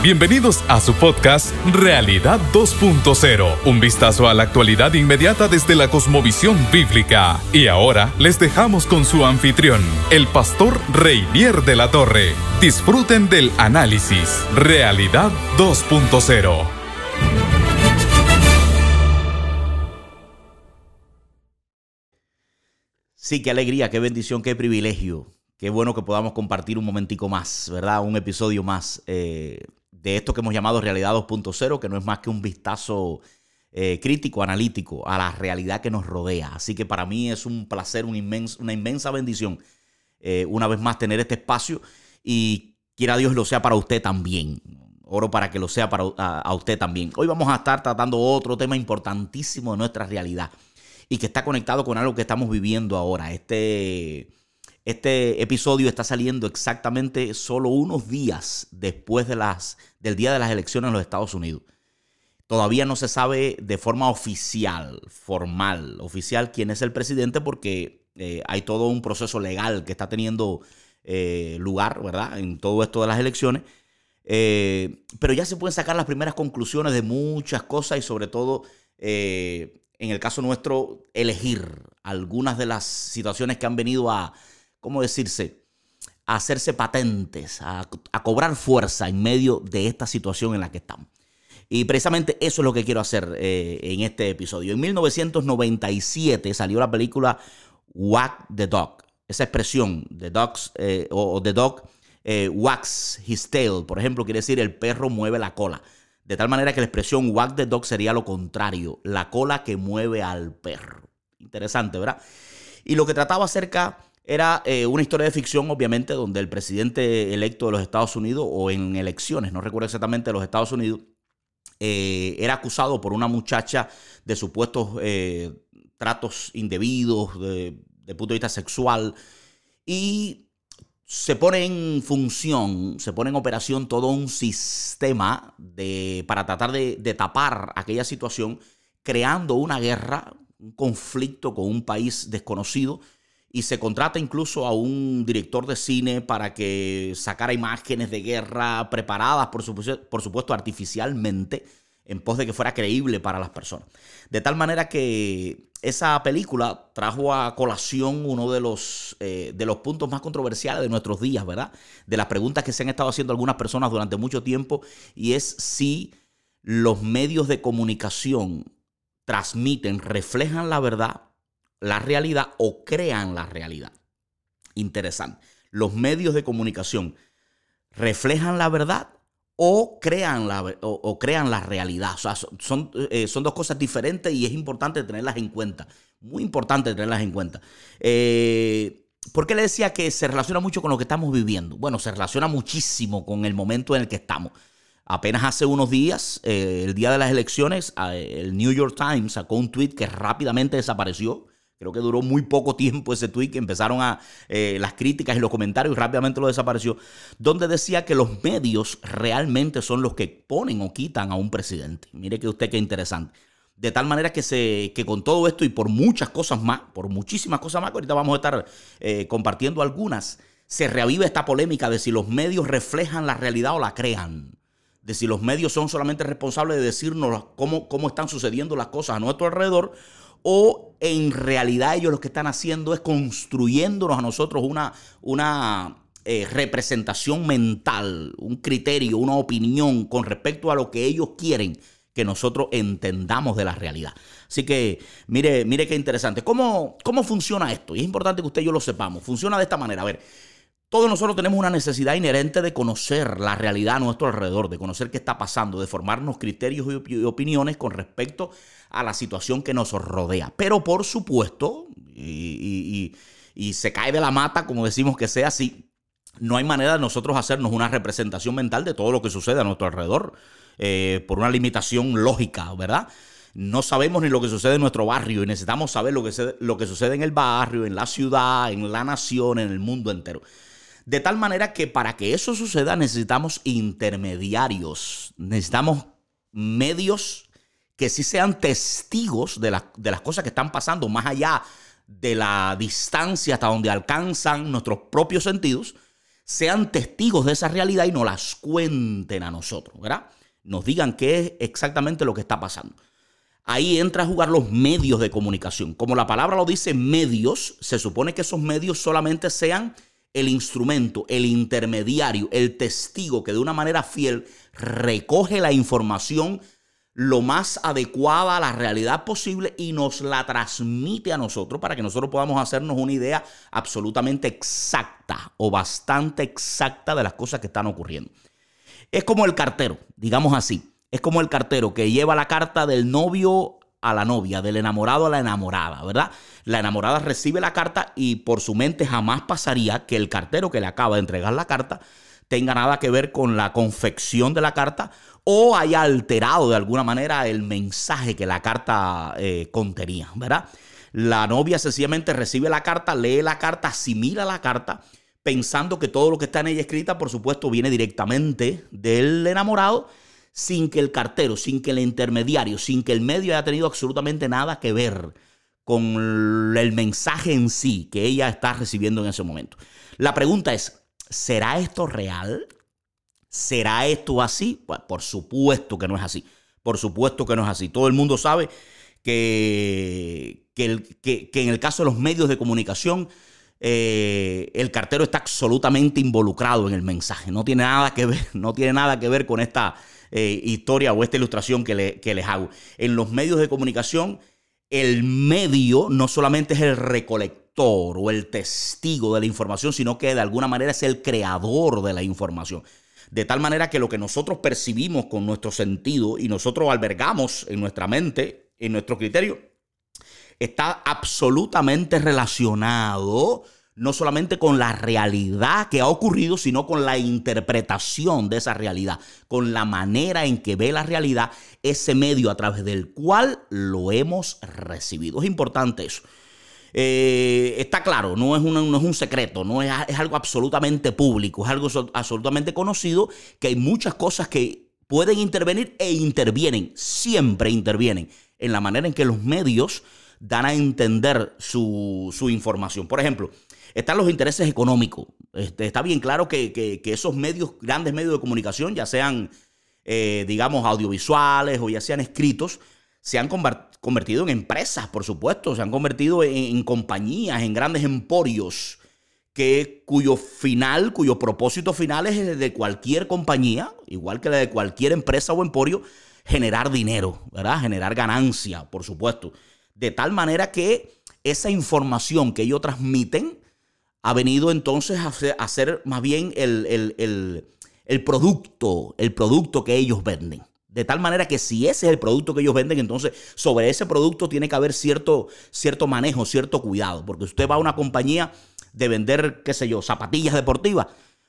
Bienvenidos a su podcast Realidad 2.0, un vistazo a la actualidad inmediata desde la cosmovisión bíblica. Y ahora les dejamos con su anfitrión, el pastor Reinier de la Torre. Disfruten del análisis Realidad 2.0. Sí, qué alegría, qué bendición, qué privilegio. Qué bueno que podamos compartir un momentico más, ¿verdad? Un episodio más. Eh, de esto que hemos llamado Realidad 2.0, que no es más que un vistazo eh, crítico, analítico a la realidad que nos rodea. Así que para mí es un placer, una inmensa bendición, eh, una vez más, tener este espacio y quiera Dios lo sea para usted también. Oro para que lo sea para a usted también. Hoy vamos a estar tratando otro tema importantísimo de nuestra realidad y que está conectado con algo que estamos viviendo ahora. Este este episodio está saliendo exactamente solo unos días después de las, del día de las elecciones en los Estados Unidos. Todavía no se sabe de forma oficial, formal, oficial, quién es el presidente porque eh, hay todo un proceso legal que está teniendo eh, lugar, ¿verdad? En todo esto de las elecciones. Eh, pero ya se pueden sacar las primeras conclusiones de muchas cosas y sobre todo, en el caso nuestro, elegir algunas de las situaciones que han venido a, ¿cómo decirse? Hacerse patentes, a, cobrar fuerza en medio de esta situación en la que estamos. Y precisamente eso es lo que quiero hacer eh, en este episodio. En 1997 salió la película Whack the Dog. Esa expresión, the, dogs, eh, o, the dog eh, his tail, por ejemplo, quiere decir el perro mueve la cola. De tal manera que la expresión whack the dog sería lo contrario, la cola que mueve al perro. Interesante, ¿verdad? Y lo que trataba acerca era eh, una historia de ficción, obviamente, donde el presidente electo de los Estados Unidos, o en elecciones, no recuerdo exactamente, de los Estados Unidos, eh, era acusado por una muchacha de supuestos eh, tratos indebidos de, punto de vista sexual. Y se pone en función, se pone en operación todo un sistema de, para tratar de, de tapar aquella situación, creando una guerra, un conflicto con un país desconocido y se contrata incluso a un director de cine para que sacara imágenes de guerra preparadas, por supuesto, por supuesto artificialmente, en pos de que fuera creíble para las personas. De tal manera que esa película trajo a colación uno de los, eh, de los puntos más controversiales de nuestros días, ¿verdad? De las preguntas que se han estado haciendo algunas personas durante mucho tiempo, y es si los medios de comunicación transmiten, reflejan la verdad la realidad o crean la realidad. Interesante. Los medios de comunicación reflejan la verdad o crean la, o, crean la realidad. Son, eh, son, dos cosas diferentes y es importante tenerlas en cuenta. Muy importante tenerlas en cuenta. Eh, ¿Por qué le decía que se relaciona mucho con lo que estamos viviendo? Bueno, se relaciona muchísimo con el momento en el que estamos. Apenas hace unos días, eh, el día de las elecciones, el New York Times sacó un tweet que rápidamente desapareció Creo que duró muy poco tiempo ese tweet que empezaron a eh, las críticas y los comentarios y rápidamente lo desapareció, donde decía que los medios realmente son los que ponen o quitan a un presidente. Mire que usted qué interesante. De tal manera que, se, que con todo esto y por muchas cosas más, por muchísimas cosas más, que ahorita vamos a estar eh, compartiendo algunas, se reaviva esta polémica de si los medios reflejan la realidad o la crean. De si los medios son solamente responsables de decirnos cómo, cómo están sucediendo las cosas a nuestro alrededor o en realidad ellos lo que están haciendo es construyéndonos a nosotros una, una eh, representación mental, un criterio, una opinión con respecto a lo que ellos quieren que nosotros entendamos de la realidad. Así que mire, mire qué interesante. ¿Cómo, ¿Cómo funciona esto? Y es importante que usted y yo lo sepamos. Funciona de esta manera. A ver, todos nosotros tenemos una necesidad inherente de conocer la realidad a nuestro alrededor, de conocer qué está pasando, de formarnos criterios y opiniones con respecto a la situación que nos rodea. Pero por supuesto, y, se cae de la mata, como decimos que sea así, no hay manera de nosotros hacernos una representación mental de todo lo que sucede a nuestro alrededor, eh, por una limitación lógica, ¿verdad? No sabemos ni lo que sucede en nuestro barrio y necesitamos saber lo que, lo que sucede en el barrio, en la ciudad, en la nación, en el mundo entero. De tal manera que para que eso suceda necesitamos intermediarios, necesitamos medios que sí sean testigos de, de las cosas que están pasando más allá de la distancia hasta donde alcanzan nuestros propios sentidos, sean testigos de esa realidad y nos las cuenten a nosotros, ¿verdad? Nos digan qué es exactamente lo que está pasando. Ahí entra a jugar los medios de comunicación. Como la palabra lo dice medios, se supone que esos medios solamente sean el instrumento, el intermediario, el testigo que de una manera fiel recoge la información lo más adecuada a la realidad posible y nos la transmite a nosotros para que nosotros podamos hacernos una idea absolutamente exacta o bastante exacta de las cosas que están ocurriendo. Es como el cartero, digamos así. Es como el cartero que lleva la carta del novio a la novia, del enamorado a la enamorada, ¿verdad? La enamorada recibe la carta y por su mente jamás pasaría que el cartero que le acaba de entregar la carta tenga nada que ver con la confección de la carta o haya alterado de alguna manera el mensaje que la carta eh, contenía, ¿verdad? La novia sencillamente recibe la carta, lee la carta, asimila la carta, pensando que todo lo que está en ella escrita, por supuesto, viene directamente del enamorado, sin que el cartero, sin que el intermediario, sin que el medio haya tenido absolutamente nada que ver con el mensaje en sí que ella está recibiendo en ese momento. La pregunta es, ¿será esto real? ¿Será esto así? Pues por supuesto que no es así. Por supuesto que no es así. Todo el mundo sabe que, que, en el caso de los medios de comunicación, eh, el cartero está absolutamente involucrado en el mensaje. No tiene nada que ver, no tiene nada que ver con esta eh, historia o esta ilustración que, que les hago. En los medios de comunicación, el medio no solamente es el recolector o el testigo de la información, sino que de alguna manera es el creador de la información. De tal manera que lo que nosotros percibimos con nuestro sentido y nosotros albergamos en nuestra mente, en nuestro criterio, está absolutamente relacionado no solamente con la realidad que ha ocurrido, sino con la interpretación de esa realidad, con la manera en que ve la realidad ese medio a través del cual lo hemos recibido. Es importante eso. Eh, está claro, no es, no es un secreto, no es, es, algo absolutamente público, es algo absolutamente conocido, que hay muchas cosas que pueden intervenir e intervienen, siempre intervienen en la manera en que los medios dan a entender su, información. Por ejemplo, están los intereses económicos. Este, está bien claro que, esos medios, grandes medios de comunicación, ya sean, eh, digamos, audiovisuales o ya sean escritos, se han convertido en empresas, por supuesto, se han convertido en, compañías, en grandes emporios, que, cuyo final, cuyo propósito final es el de cualquier compañía, igual que la de cualquier empresa o emporio, generar dinero, ¿verdad? Generar ganancia, por supuesto. De tal manera que esa información que ellos transmiten ha venido entonces a ser, más bien el, el producto, el producto que ellos venden. De tal manera que si ese es el producto que ellos venden, entonces sobre ese producto tiene que haber cierto, cierto manejo, cierto cuidado. Porque usted va a una compañía de vender, qué sé yo, zapatillas deportivas.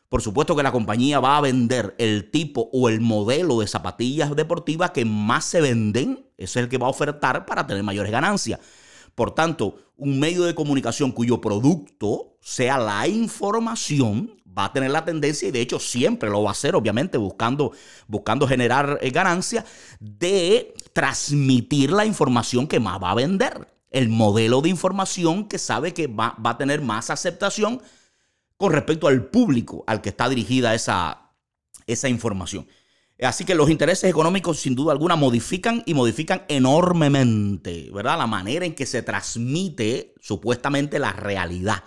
Por supuesto que la compañía va a vender el tipo o el modelo de zapatillas deportivas que más se venden. Ese es el que va a ofertar para tener mayores ganancias. Por tanto, un medio de comunicación cuyo producto sea la información va a tener la tendencia, y de hecho siempre lo va a hacer, obviamente, buscando, buscando generar eh, ganancia, de transmitir la información que más va a vender. El modelo de información que sabe que va, a tener más aceptación con respecto al público al que está dirigida esa, esa información. Así que los intereses económicos sin duda alguna modifican y modifican enormemente, ¿verdad? La manera en que se transmite supuestamente la realidad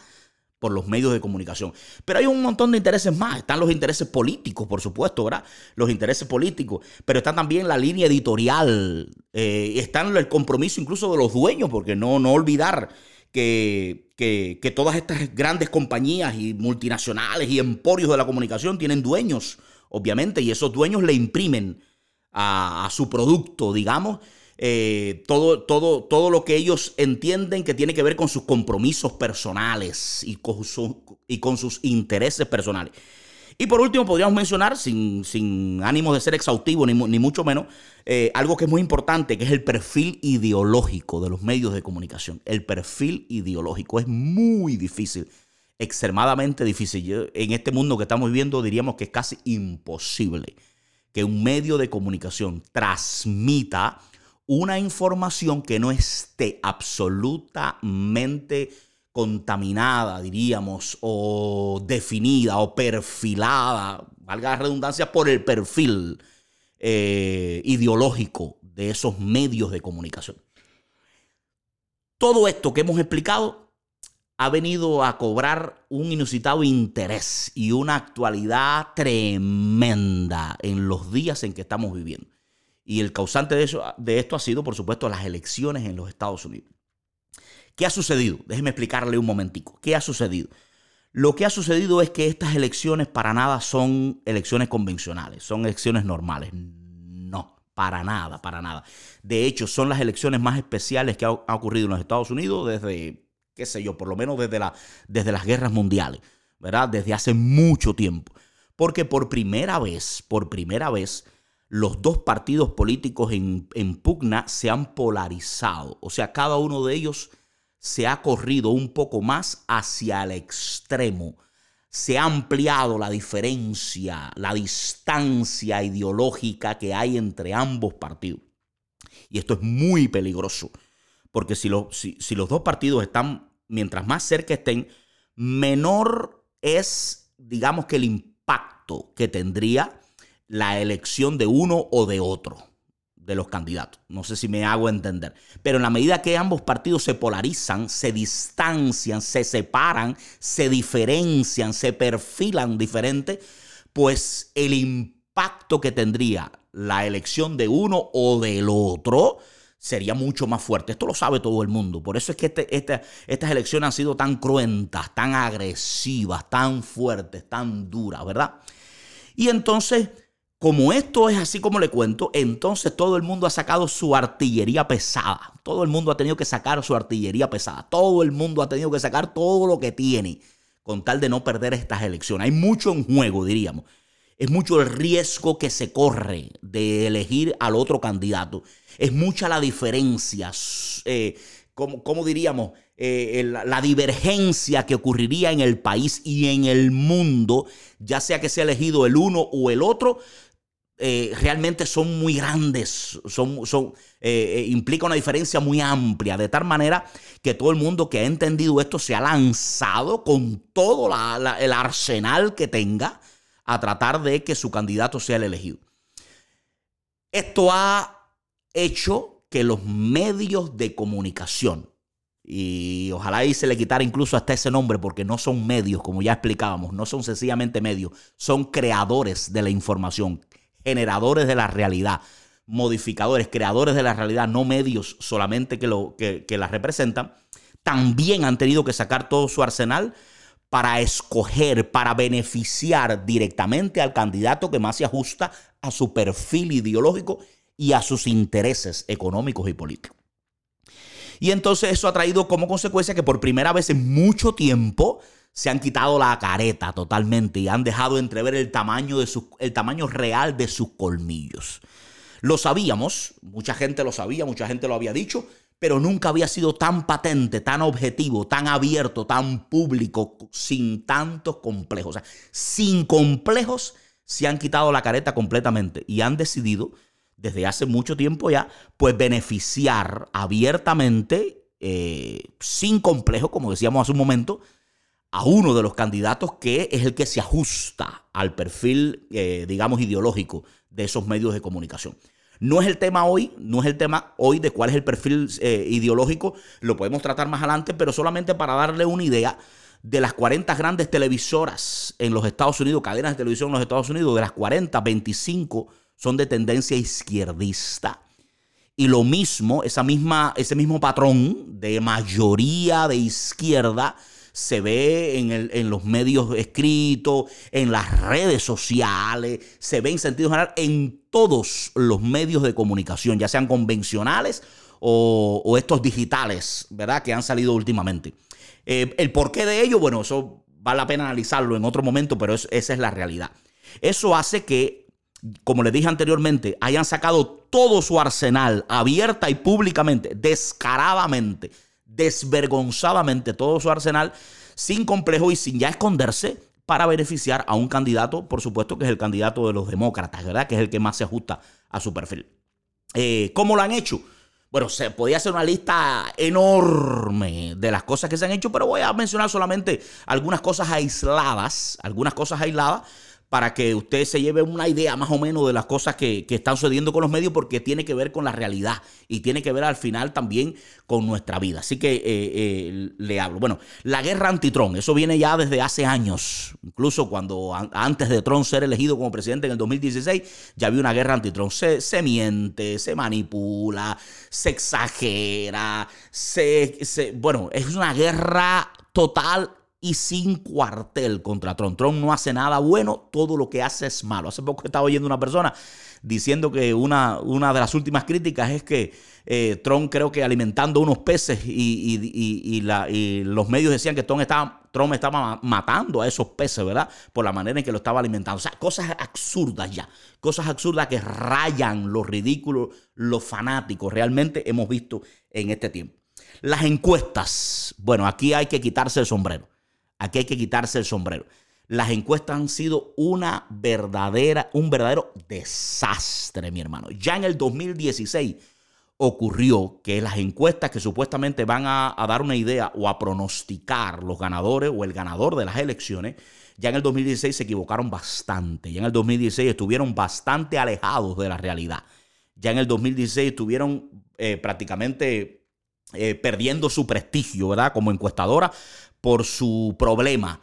por los medios de comunicación. Pero hay un montón de intereses más. Están los intereses políticos, por supuesto, ¿verdad? Los intereses políticos. Pero está también la línea editorial. Eh, está el compromiso incluso de los dueños, porque no, no olvidar que, que, todas estas grandes compañías y multinacionales y emporios de la comunicación tienen dueños, obviamente, y esos dueños le imprimen a, a su producto, digamos, eh, todo, todo, todo lo que ellos entienden que tiene que ver con sus compromisos personales y con, y con sus intereses personales. Y por último, podríamos mencionar, sin, sin ánimo de ser exhaustivo, ni, mucho menos, eh, algo que es muy importante, que es el perfil ideológico de los medios de comunicación. El perfil ideológico es muy difícil, extremadamente difícil. en este mundo que estamos viviendo diríamos que es casi imposible que un medio de comunicación transmita una información que no esté absolutamente contaminada, diríamos, o definida o perfilada, valga la redundancia, por el perfil eh, ideológico de esos medios de comunicación. Todo esto que hemos explicado ha venido a cobrar un inusitado interés y una actualidad tremenda en los días en que estamos viviendo. Y el causante de, eso, de esto ha sido, por supuesto, las elecciones en los Estados Unidos. ¿Qué ha sucedido? Déjeme explicarle un momentico. ¿Qué ha sucedido? Lo que ha sucedido es que estas elecciones para nada son elecciones convencionales, son elecciones normales. No, para nada, para nada. De hecho, son las elecciones más especiales que ha, ocurrido en los Estados Unidos desde, qué sé yo, por lo menos desde, la, desde las guerras mundiales, ¿verdad? Desde hace mucho tiempo. Porque por primera vez, por primera vez, los dos partidos políticos en, en pugna se han polarizado. O sea, cada uno de ellos se ha corrido un poco más hacia el extremo. Se ha ampliado la diferencia, la distancia ideológica que hay entre ambos partidos. Y esto es muy peligroso, porque si, si, los dos partidos están, mientras más cerca estén, menor es, digamos que el impacto que tendría la elección de uno o de otro de los candidatos. No sé si me hago entender. Pero en la medida que ambos partidos se polarizan, se distancian, se separan, se diferencian, se perfilan diferente, pues el impacto que tendría la elección de uno o del otro sería mucho más fuerte. Esto lo sabe todo el mundo. Por eso es que este, estas elecciones han sido tan cruentas, tan agresivas, tan fuertes, tan duras, ¿verdad? Y entonces como esto es así como le cuento, entonces todo el mundo ha sacado su artillería pesada. Todo el mundo ha tenido que sacar su artillería pesada. Todo el mundo ha tenido que sacar todo lo que tiene con tal de no perder estas elecciones. Hay mucho en juego, diríamos. Es mucho el riesgo que se corre de elegir al otro candidato. Es mucha la diferencia. Eh, ¿cómo, diríamos? Eh, la divergencia que ocurriría en el país y en el mundo, ya sea que sea elegido el uno o el otro, eh, realmente son muy grandes, son, son, eh, eh, implica una diferencia muy amplia, de tal manera que todo el mundo que ha entendido esto se ha lanzado con todo el arsenal que tenga a tratar de que su candidato sea el elegido. Esto ha hecho que los medios de comunicación, y ojalá ahí se le quitara incluso hasta ese nombre porque no son medios, como ya explicábamos, no son sencillamente medios, son creadores de la información, generadores de la realidad, modificadores, creadores de la realidad, no medios solamente que, lo, que, la representan, también han tenido que sacar todo su arsenal para escoger, para beneficiar directamente al candidato que más se ajusta a su perfil ideológico y a sus intereses económicos y políticos. Y entonces eso ha traído como consecuencia que por primera vez en mucho tiempo se han quitado la careta totalmente y han dejado entrever el tamaño, de el tamaño real de sus colmillos. Lo sabíamos, mucha gente lo sabía, mucha gente lo había dicho, pero nunca había sido tan patente, tan objetivo, tan abierto, tan público, sin tantos complejos. O sea, sin complejos se han quitado la careta completamente y han decidido, desde hace mucho tiempo ya, pues beneficiar abiertamente, eh, sin complejos, como decíamos hace un momento, a uno de los candidatos que es el que se ajusta al perfil, eh, digamos, ideológico de esos medios de comunicación. No es el tema hoy, no es el tema hoy de cuál es el perfil eh, ideológico, lo podemos tratar más adelante, pero solamente para darle una idea de las 40 grandes televisoras en los Estados Unidos, cadenas de televisión en los Estados Unidos, de las 40, 25 son de tendencia izquierdista. Y lo mismo, esa misma, ese mismo patrón de mayoría de izquierda se ve en, el, en los medios escritos, en las redes sociales, se ve en sentido general en todos los medios de comunicación, ya sean convencionales o, estos digitales, ¿verdad? Que han salido últimamente. Eh, el porqué de ello, bueno, eso vale la pena analizarlo en otro momento, pero esa es la realidad. Eso hace que, como les dije anteriormente, hayan sacado todo su arsenal abierta y públicamente, descaradamente, desvergonzadamente todo su arsenal sin complejo y sin ya esconderse para beneficiar a un candidato, por supuesto que es el candidato de los demócratas, ¿verdad? Que es el que más se ajusta a su perfil. Eh, ¿Cómo lo han hecho? Bueno, se podía hacer una lista enorme de las cosas que se han hecho, pero voy a mencionar solamente algunas cosas aisladas, algunas cosas aisladas para que usted se lleve una idea más o menos de las cosas que, están sucediendo con los medios, porque tiene que ver con la realidad y tiene que ver al final también con nuestra vida. Así que eh, eh, le hablo. Bueno, la guerra anti-Trump, eso viene ya desde hace años, incluso cuando antes de Trump ser elegido como presidente en el 2016, ya había una guerra anti-Trump. Se, se, miente, se manipula, se exagera, se, se, bueno, es una guerra total y sin cuartel contra Trump. Trump no hace nada bueno, todo lo que hace es malo. Hace poco estaba oyendo una persona diciendo que una, una de las últimas críticas es que eh, Trump creo que alimentando unos peces y, los medios decían que Trump estaba, Trump estaba matando a esos peces, ¿verdad? Por la manera en que lo estaba alimentando. O sea, cosas absurdas ya, cosas absurdas que rayan lo ridículo, lo fanático. Realmente hemos visto en este tiempo. Las encuestas, bueno, aquí hay que quitarse el sombrero. Aquí hay que quitarse el sombrero. Las encuestas han sido una verdadera, un verdadero desastre, mi hermano. Ya en el 2016 ocurrió que las encuestas que supuestamente van a, dar una idea o a pronosticar los ganadores o el ganador de las elecciones, ya en el 2016 se equivocaron bastante. Ya en el 2016 estuvieron bastante alejados de la realidad. Ya en el 2016 estuvieron eh, prácticamente eh, perdiendo su prestigio, ¿verdad? Como encuestadora, por su problema.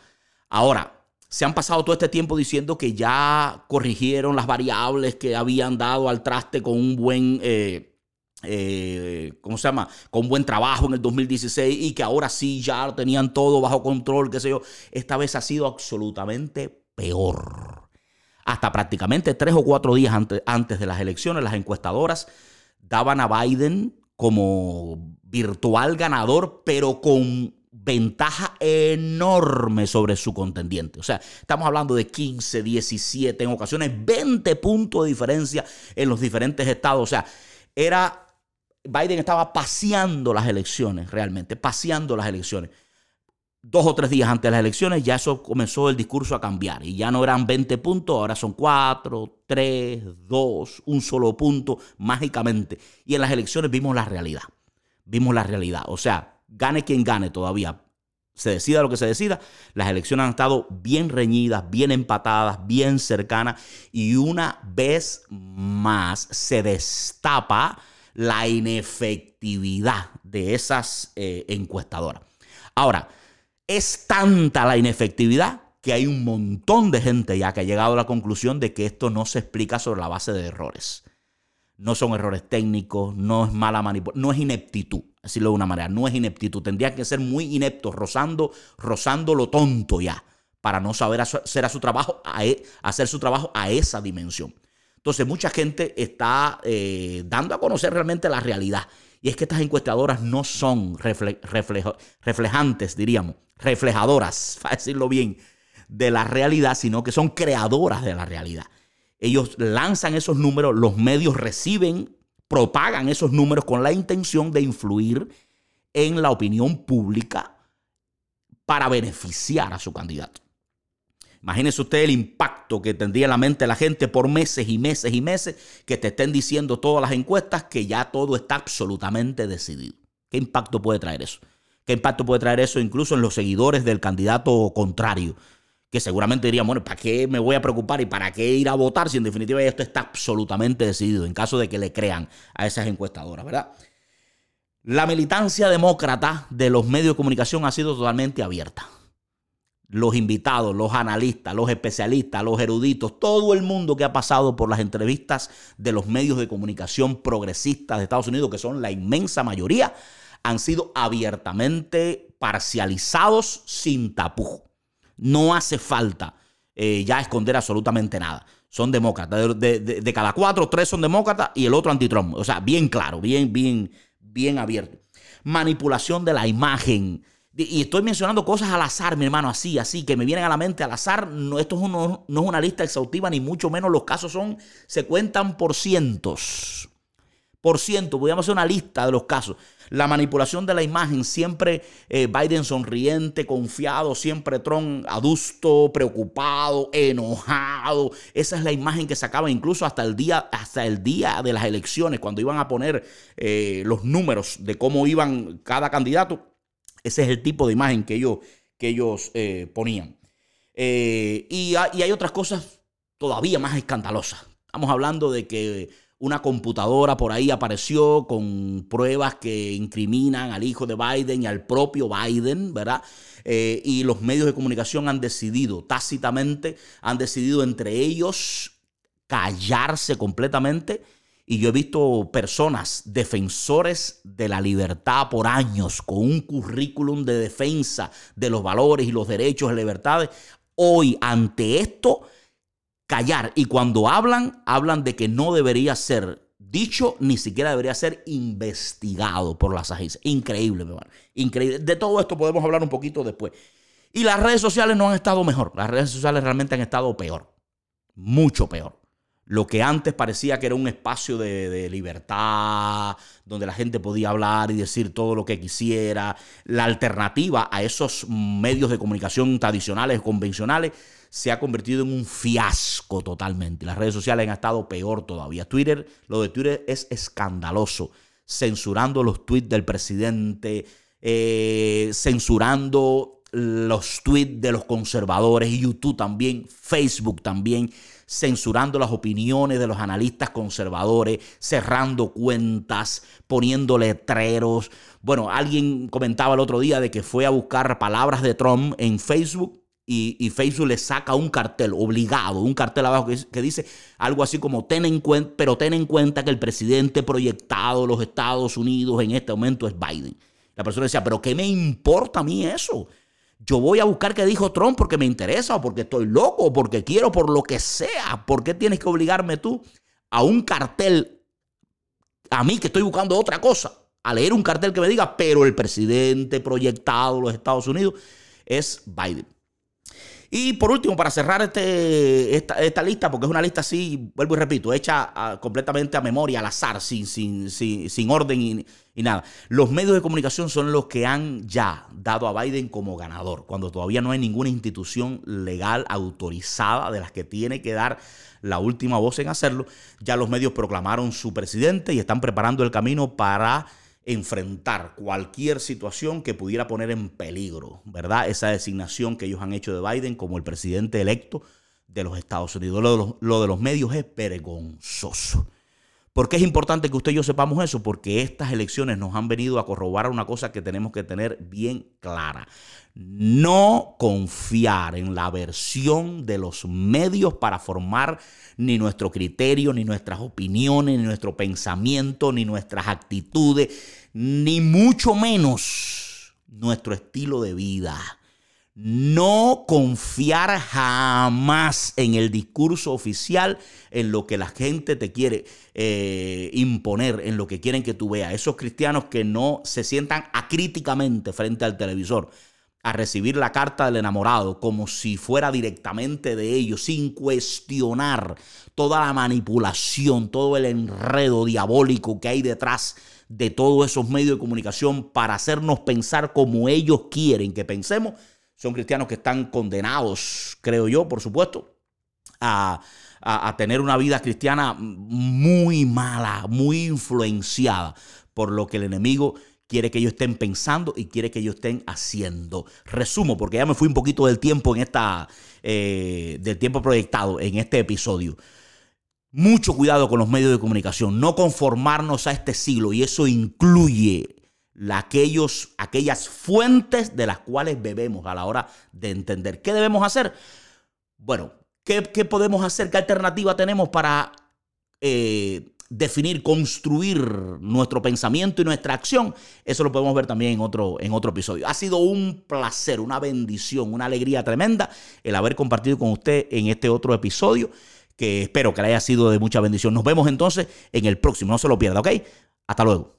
Ahora, se han pasado todo este tiempo diciendo que ya corrigieron las variables que habían dado al traste con un buen, eh, eh, ¿cómo se llama? Con buen trabajo en el 2016 y que ahora sí ya tenían todo bajo control, qué sé yo. Esta vez ha sido absolutamente peor. Hasta prácticamente tres o cuatro días antes de las elecciones, las encuestadoras daban a Biden como virtual ganador, pero con ventaja enorme sobre su contendiente. O sea, estamos hablando de 15, 17, en ocasiones 20 puntos de diferencia en los diferentes estados. O sea, era Biden estaba paseando las elecciones, realmente, paseando las elecciones. Dos o tres días antes de las elecciones ya eso comenzó el discurso a cambiar y ya no eran 20 puntos, ahora son 4, 3, 2, un solo punto, mágicamente. Y en las elecciones vimos la realidad, vimos la realidad. O sea, gane quien gane todavía, se decida lo que se decida, las elecciones han estado bien reñidas, bien empatadas, bien cercanas y una vez más se destapa la inefectividad de esas eh, encuestadoras. Ahora, es tanta la inefectividad que hay un montón de gente ya que ha llegado a la conclusión de que esto no se explica sobre la base de errores. No son errores técnicos, no es mala manipulación, no es ineptitud decirlo de una manera, no es ineptitud, tendría que ser muy inepto, rozando, rozando lo tonto ya, para no saber hacer, a su trabajo, a, e, hacer su trabajo a esa dimensión. Entonces mucha gente está eh, dando a conocer realmente la realidad. Y es que estas encuestadoras no son reflejantes, diríamos, reflejadoras, para decirlo bien, de la realidad, sino que son creadoras de la realidad. Ellos lanzan esos números, los medios reciben propagan esos números con la intención de influir en la opinión pública para beneficiar a su candidato. Imagínese usted el impacto que tendría en la mente la gente por meses y meses y meses que te estén diciendo todas las encuestas que ya todo está absolutamente decidido. ¿Qué impacto puede traer eso? ¿Qué impacto puede traer eso incluso en los seguidores del candidato contrario? que seguramente dirían, bueno, ¿para qué me voy a preocupar y para qué ir a votar si en definitiva esto está absolutamente decidido en caso de que le crean a esas encuestadoras, ¿verdad? La militancia demócrata de los medios de comunicación ha sido totalmente abierta. Los invitados, los analistas, los especialistas, los eruditos, todo el mundo que ha pasado por las entrevistas de los medios de comunicación progresistas de Estados Unidos, que son la inmensa mayoría, han sido abiertamente parcializados sin tapujo. No hace falta eh, ya esconder absolutamente nada. Son demócratas. De, cada cuatro, tres son demócratas y el otro anti-Trump. O sea, bien claro, bien, bien, bien abierto. Manipulación de la imagen. Y estoy mencionando cosas al azar, mi hermano, así, así, que me vienen a la mente al azar. No, esto es no es una lista exhaustiva, ni mucho menos los casos son, se cuentan por cientos. Por ciento, podríamos hacer una lista de los casos. La manipulación de la imagen, siempre eh, Biden sonriente, confiado, siempre Trump adusto, preocupado, enojado. Esa es la imagen que sacaba incluso hasta el día, hasta el día de las elecciones, cuando iban a poner eh, los números de cómo iban cada candidato. Ese es el tipo de imagen que ellos, que ellos eh, ponían. y, y hay otras cosas todavía más escandalosas. Estamos hablando de que una computadora por ahí apareció con pruebas que incriminan al hijo de Biden y al propio Biden, ¿verdad? Eh, y los medios de comunicación han decidido, tácitamente, han decidido entre ellos callarse completamente. Y yo he visto personas, defensores de la libertad por años, con un currículum de defensa de los valores y los derechos y libertades, hoy ante esto callar. Y cuando hablan, hablan de que no debería ser dicho, ni siquiera debería ser investigado por las agencias. Increíble, mi hermano. Increíble. De todo esto podemos hablar un poquito después. Y las redes sociales no han estado mejor. Las redes sociales realmente han estado peor. Mucho peor lo que antes parecía que era un espacio de, libertad, donde la gente podía hablar y decir todo lo que quisiera, la alternativa a esos medios de comunicación tradicionales, convencionales, se ha convertido en un fiasco totalmente. Las redes sociales han estado peor todavía. Twitter, lo de Twitter es escandaloso, censurando los tweets del presidente, eh, censurando los tweets de los conservadores, YouTube también, Facebook también censurando las opiniones de los analistas conservadores, cerrando cuentas, poniendo letreros. Bueno, alguien comentaba el otro día de que fue a buscar palabras de Trump en Facebook y, Facebook le saca un cartel obligado, un cartel abajo que, dice algo así como, ten en cuenta, pero ten en cuenta que el presidente proyectado de los Estados Unidos en este momento es Biden. La persona decía, pero ¿qué me importa a mí eso? Yo voy a buscar qué dijo Trump porque me interesa o porque estoy loco o porque quiero, por lo que sea. ¿Por qué tienes que obligarme tú a un cartel, a mí que estoy buscando otra cosa, a leer un cartel que me diga, pero el presidente proyectado de los Estados Unidos es Biden? Y por último, para cerrar este, esta, lista, porque es una lista así, vuelvo y repito, hecha ah, completamente a memoria, al azar, sin, sin, sin, orden y, y, nada. Los medios de comunicación son los que han ya dado a Biden como ganador, cuando todavía no hay ninguna institución legal autorizada de las que tiene que dar la última voz en hacerlo. Ya los medios proclamaron su presidente y están preparando el camino para enfrentar cualquier situación que pudiera poner en peligro, ¿verdad? Esa designación que ellos han hecho de Biden como el presidente electo de los Estados Unidos. Lo de los, medios es vergonzoso. ¿Por qué es importante que usted y yo sepamos eso? Porque estas elecciones nos han venido a corroborar una cosa que tenemos que tener bien clara. No confiar en la versión de los medios para formar ni nuestro criterio, ni nuestras opiniones, ni nuestro pensamiento, ni nuestras actitudes, ni mucho menos nuestro estilo de vida. No confiar jamás en el discurso oficial, en lo que la gente te quiere eh, imponer, en lo que quieren que tú veas. Esos cristianos que no se sientan acríticamente frente al televisor a recibir la carta del enamorado como si fuera directamente de ellos, sin cuestionar toda la manipulación, todo el enredo diabólico que hay detrás de todos esos medios de comunicación para hacernos pensar como ellos quieren que pensemos. Son cristianos que están condenados, creo yo, por supuesto, a, a tener una vida cristiana muy mala, muy influenciada por lo que el enemigo quiere que ellos estén pensando y quiere que ellos estén haciendo. Resumo, porque ya me fui un poquito del tiempo en esta, eh, del tiempo proyectado en este episodio. Mucho cuidado con los medios de comunicación, no conformarnos a este siglo y eso incluye aquellos, aquellas fuentes de las cuales bebemos a la hora de entender. ¿Qué debemos hacer? Bueno, ¿qué, podemos hacer? ¿Qué alternativa tenemos para eh, definir, construir nuestro pensamiento y nuestra acción, eso lo podemos ver también en otro, en otro episodio. Ha sido un placer, una bendición, una alegría tremenda el haber compartido con usted en este otro episodio, que espero que le haya sido de mucha bendición. Nos vemos entonces en el próximo, no se lo pierda, ¿ok? Hasta luego.